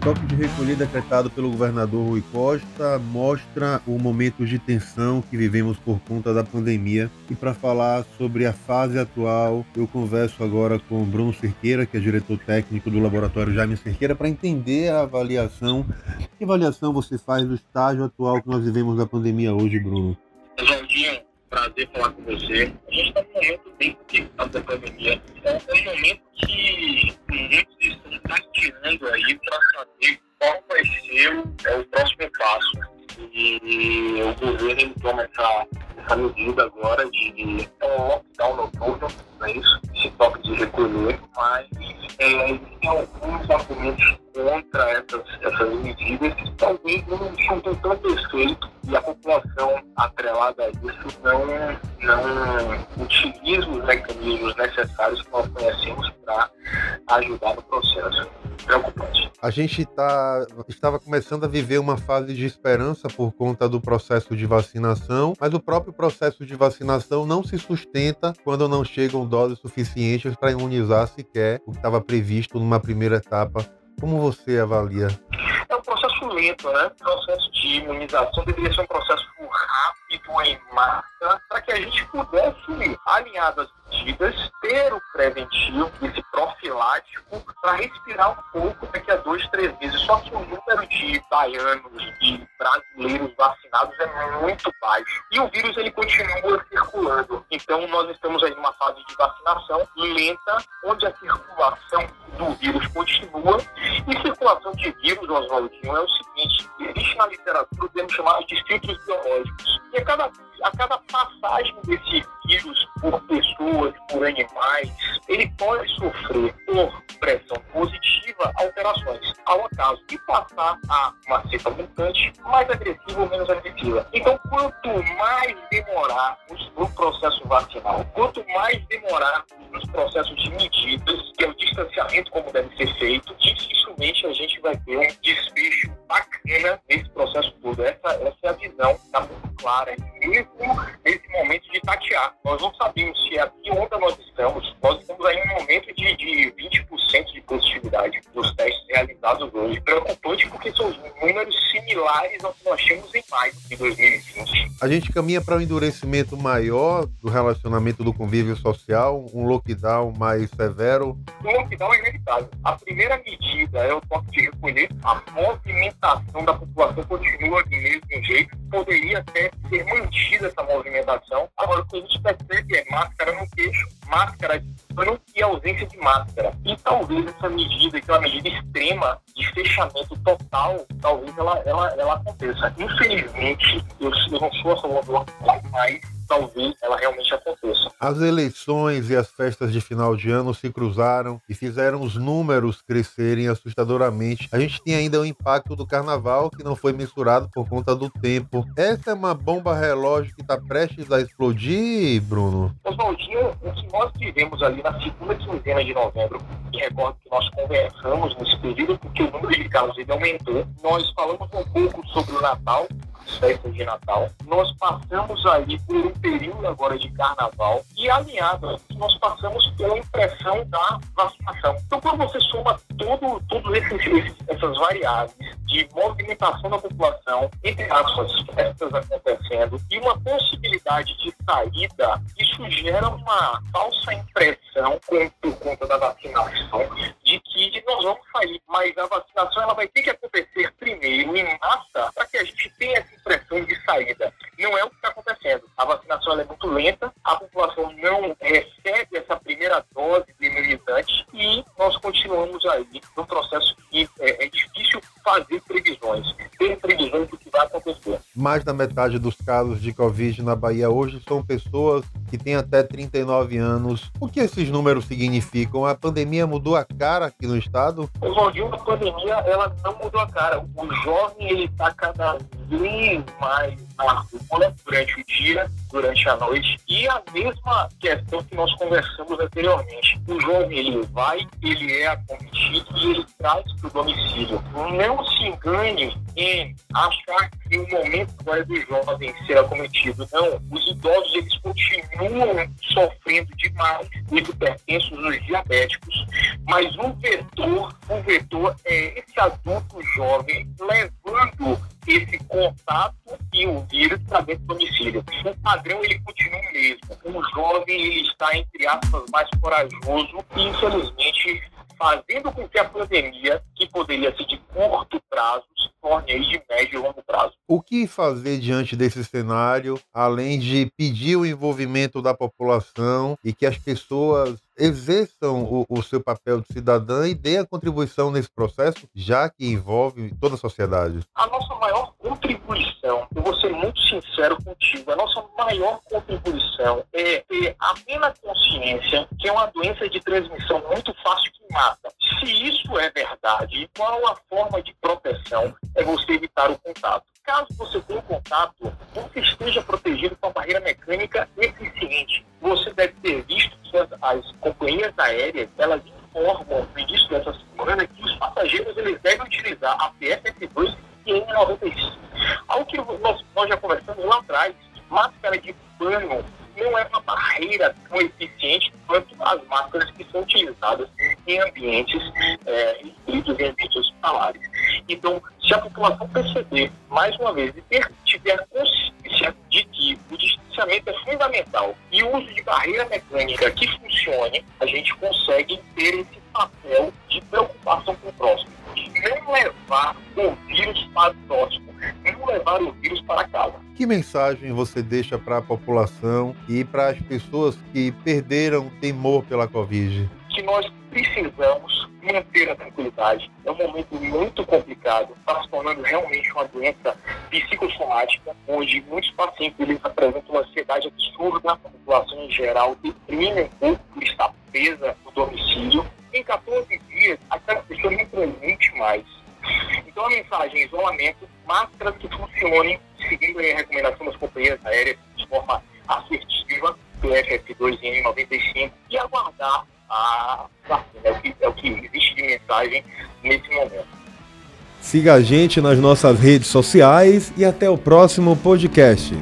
toque de recolher decretado pelo governador Rui Costa mostra o momento de tensão que vivemos por conta da pandemia. E para falar sobre a fase atual, eu converso agora com Bruno Cerqueira, que é diretor técnico do laboratório Jaime Cerqueira, para entender a avaliação. Que avaliação você faz do estágio atual que nós vivemos da pandemia hoje, Bruno? Prazer falar com você. A gente está num momento bem complicado da pandemia. É um momento agora de é lockdown noturno, não é isso? Esse toque de recolher, mas é, existem alguns argumentos contra essas, essas medidas que talvez não são tão perfeitos e a população atrelada a isso não, não utiliza os mecanismos necessários que nós conhecemos para ajudar no processo. Preocupante. A gente tá, estava começando a viver uma fase de esperança por conta do processo de vacinação, mas o próprio processo de vacinação não se sustenta quando não chegam doses suficientes para imunizar sequer o que estava previsto numa primeira etapa. Como você avalia? É um processo lento, né? O processo de imunização deveria ser um processo rápido em massa para que a gente pudesse, alinhado às medidas, ter o preventivo, esse profilático, para respirar um pouco daqui a dois, três meses. Só que o número de baianos e brasileiros vacinados é muito baixo. E o vírus ele continua circulando. Então nós estamos aí numa fase de vacinação lenta, onde a circulação do vírus continua. E circulação de vírus, Oswaldinho, é o seguinte, existe na literatura o termo chamado de filtros biológicos. E a cada, a cada passagem desse vírus por pessoas, por animais, ele pode sofrer por pressão positiva alterações. Ao acaso de passar a uma cepa mutante mais agressiva ou menos agressiva. Então, quanto mais demorarmos no processo vacinal, quanto mais demorarmos nos processos de medidas, que é o distanciamento como deve ser feito, dificilmente a gente vai ter um desfecho bacana nesse processo todo. Essa, essa é a visão, está muito clara. mesmo nós não sabemos se é similares ao que nós tínhamos em maio de 2020. A gente caminha para um endurecimento maior do relacionamento do convívio social, um lockdown mais severo? O lockdown é inevitável. A primeira medida é o toque de recolher. A movimentação da população continua do mesmo jeito. Poderia até ser mantida essa movimentação. Agora, o que a gente percebe é máscara no queixo, máscara de pano e ausência de máscara. E talvez essa medida, que é uma medida extrema de fechamento total, talvez ela, ela, ela aconteça. Infelizmente, eu, eu não sou a favor do mas talvez ela realmente aconteça. As eleições e as festas de final de ano se cruzaram e fizeram os números crescerem assustadoramente. A gente tem ainda o impacto do carnaval que não foi mensurado por conta do tempo. Essa é uma bomba relógio que está prestes a explodir, Bruno? Oswaldinho, o que nós vivemos ali na segunda quinzena de novembro, e recordo que nós conversamos nesse período porque o número de casos ele aumentou. Nós falamos um pouco sobre o Natal, festas de Natal. Nós passamos aí por um período agora de carnaval e alinhado nós passamos pela impressão da vacinação. Então, quando você soma todo, todas essas variáveis de movimentação da população, entre aspas, festas acontecendo, e uma possibilidade de saída, isso gera uma falsa impressão por conta da vacinação de que nós vamos sair. Mas a vacinação ela vai ter que acontecer primeiro em massa para que a gente tenha essa impressão de saída. Não é o que está acontecendo. A vacinação é muito lenta, a população não recebe essa primeira e nós continuamos aí no processo que é, é difícil fazer previsões, ter previsões do que vai acontecer. Mais da metade dos casos de Covid na Bahia hoje são pessoas que têm até 39 anos. O que esses números significam? A pandemia mudou a cara aqui no estado? Oswaldinho, a pandemia ela não mudou a cara. O jovem ele está cada vez mais rua durante o dia, durante a noite. E a mesma questão que nós conversamos anteriormente. O jovem ele vai, ele é acometido e ele traz para o domicílio. Não se engane em achar que o momento agora é do jovem ser acometido. Não, os idosos eles continuam sofrendo demais, os hipertensos, os diabéticos, mas o vetor, o vetor é esse adulto jovem levando esse contato e o vírus para dentro do domicílio. O padrão ele continua o mesmo. O jovem ele está entre aspas mais corajoso e infelizmente fazendo com que a pandemia, que poderia ser de curto prazo, se torne aí de médio e longo prazo. O que fazer diante desse cenário, além de pedir o envolvimento da população e que as pessoas exerçam o, o, seu papel de cidadã e dê a contribuição nesse processo, já que envolve toda a sociedade? A nossa contribuição, eu vou ser muito sincero contigo, a nossa maior contribuição é ter a plena consciência que é uma doença de transmissão muito fácil que mata. Se isso é verdade, qual a forma de proteção? É você evitar o contato. Caso você tenha contato, você esteja protegido com a barreira mecânica eficiente. Você deve ter visto que as companhias aéreas, elas informam no início dessa semana que os passageiros eles devem utilizar a PFF2 e N95. Que nós, nós já conversamos lá atrás, máscara de pano não é uma barreira tão eficiente quanto as máscaras que são utilizadas em ambientes é, em ambientes hospitalares. Então, se a população perceber, mais uma vez, e ter, tiver consciência de que o distanciamento é fundamental e o uso de barreira mecânica que funcione, a gente consegue ter esse papel de preocupação com o próximo. De não levar o vírus para o próximo, não levar o vírus para casa. Que mensagem você deixa para a população e para as pessoas que perderam o temor pela Covid? Que nós precisamos manter a tranquilidade. É um momento muito complicado, está se tornando realmente uma doença psicossomática, onde muitos pacientes eles apresentam uma ansiedade absurda, a população em geral deprime um pouco por estar presa no domicílio. Em 14 dias, aquela pessoa não transmite mais. Então a mensagem é isolamento, máscaras que funcionem, seguindo a recomendação das companhias aéreas de forma assertiva, PFF2N95, e aguardar a vacina. É o que, é o que existe de mensagem nesse momento. Siga a gente nas nossas redes sociais e até o próximo podcast.